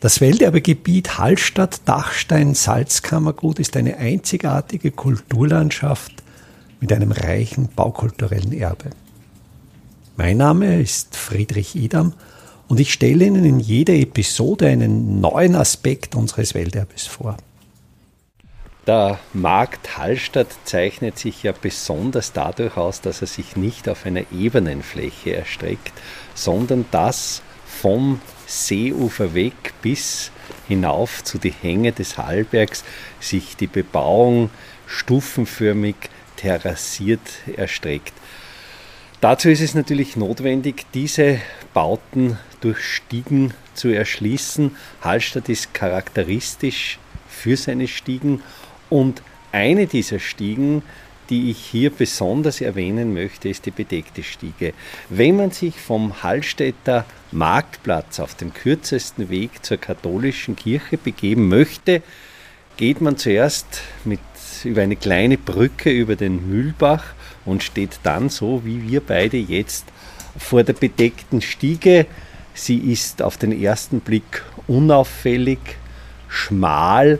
Das Welterbegebiet Hallstatt-Dachstein-Salzkammergut ist eine einzigartige Kulturlandschaft mit einem reichen baukulturellen Erbe. Mein Name ist Friedrich Idam und ich stelle Ihnen in jeder Episode einen neuen Aspekt unseres Welterbes vor. Der Markt Hallstatt zeichnet sich ja besonders dadurch aus, dass er sich nicht auf einer ebenen Fläche erstreckt, sondern dass vom Seeufer weg bis hinauf zu die Hänge des Hallbergs sich die Bebauung stufenförmig terrassiert erstreckt. Dazu ist es natürlich notwendig, diese Bauten durch Stiegen zu erschließen. Hallstatt ist charakteristisch für seine Stiegen und eine dieser Stiegen die ich hier besonders erwähnen möchte, ist die bedeckte Stiege. Wenn man sich vom Hallstätter Marktplatz auf dem kürzesten Weg zur katholischen Kirche begeben möchte, geht man zuerst mit, über eine kleine Brücke über den Mühlbach und steht dann so wie wir beide jetzt vor der bedeckten Stiege. Sie ist auf den ersten Blick unauffällig, schmal.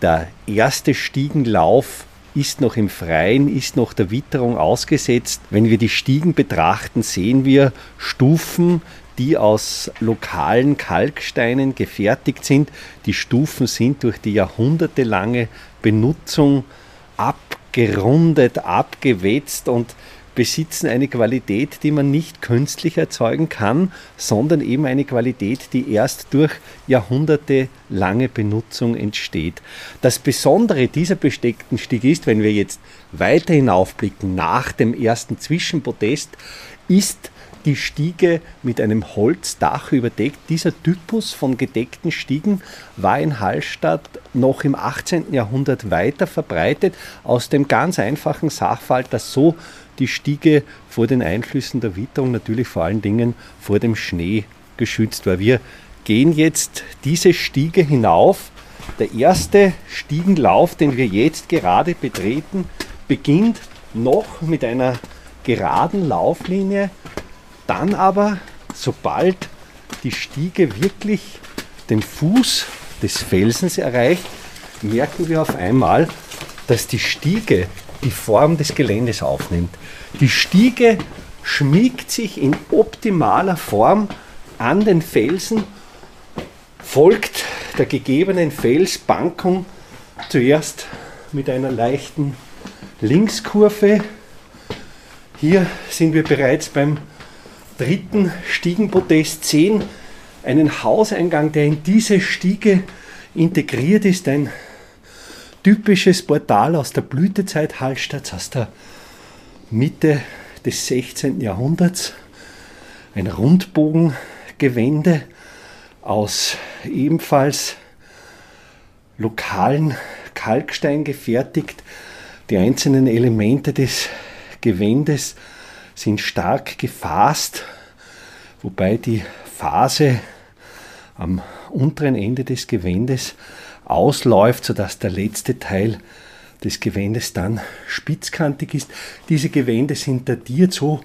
Der erste Stiegenlauf ist noch im Freien, ist noch der Witterung ausgesetzt. Wenn wir die Stiegen betrachten, sehen wir Stufen, die aus lokalen Kalksteinen gefertigt sind. Die Stufen sind durch die jahrhundertelange Benutzung abgerundet, abgewetzt und besitzen eine Qualität, die man nicht künstlich erzeugen kann, sondern eben eine Qualität, die erst durch jahrhundertelange Benutzung entsteht. Das Besondere dieser besteckten Stieg ist, wenn wir jetzt weiter hinaufblicken nach dem ersten Zwischenpodest, ist die Stiege mit einem Holzdach überdeckt. Dieser Typus von gedeckten Stiegen war in Hallstatt noch im 18. Jahrhundert weiter verbreitet, aus dem ganz einfachen Sachverhalt, dass so die Stiege vor den Einflüssen der Witterung, natürlich vor allen Dingen vor dem Schnee geschützt war. Wir gehen jetzt diese Stiege hinauf. Der erste Stiegenlauf, den wir jetzt gerade betreten, beginnt noch mit einer geraden Lauflinie. Dann aber, sobald die Stiege wirklich den Fuß des Felsens erreicht, merken wir auf einmal, dass die Stiege die Form des Geländes aufnimmt. Die Stiege schmiegt sich in optimaler Form an den Felsen, folgt der gegebenen Felsbankung zuerst mit einer leichten Linkskurve. Hier sind wir bereits beim dritten Stiegenpodest, sehen einen Hauseingang, der in diese Stiege integriert ist, ein typisches Portal aus der Blütezeit Hallstatts, aus der Mitte des 16. Jahrhunderts. Ein Rundbogengewände aus ebenfalls lokalen Kalkstein gefertigt. Die einzelnen Elemente des Gewändes sind stark gefasst, wobei die Phase am unteren Ende des Gewändes ausläuft, sodass der letzte Teil des Gewändes dann spitzkantig ist. Diese Gewände sind datiert so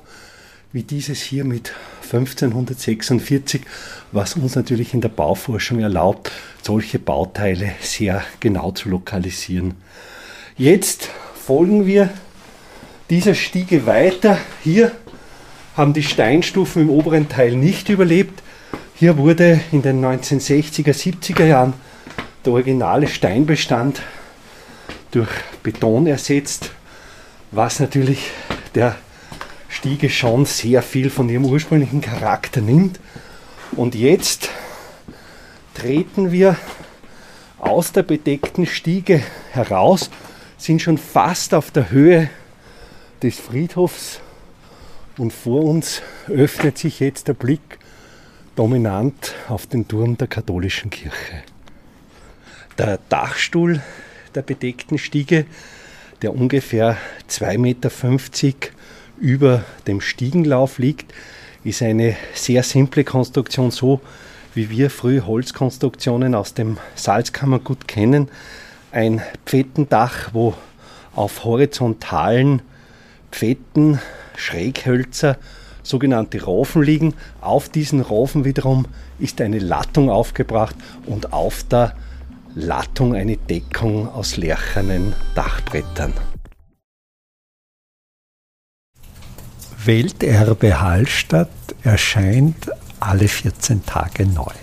wie dieses hier mit 1546, was uns natürlich in der Bauforschung erlaubt, solche Bauteile sehr genau zu lokalisieren. Jetzt folgen wir dieser Stiege weiter. Hier haben die Steinstufen im oberen Teil nicht überlebt. Hier wurde in den 1960er, 70er Jahren der originale Steinbestand durch Beton ersetzt, was natürlich der Stiege schon sehr viel von ihrem ursprünglichen Charakter nimmt. Und jetzt treten wir aus der bedeckten Stiege heraus, sind schon fast auf der Höhe des Friedhofs und vor uns öffnet sich jetzt der Blick dominant auf den Turm der katholischen Kirche. Der Dachstuhl der bedeckten Stiege, der ungefähr 2,50 Meter über dem Stiegenlauf liegt, ist eine sehr simple Konstruktion, so wie wir frühe Holzkonstruktionen aus dem Salzkammergut kennen. Ein Pfettendach, wo auf horizontalen Pfetten, Schräghölzer sogenannte Rofen liegen. Auf diesen Rofen wiederum ist eine Lattung aufgebracht und auf der Lattung eine Deckung aus lärchernen Dachbrettern. Welterbe Hallstatt erscheint alle 14 Tage neu.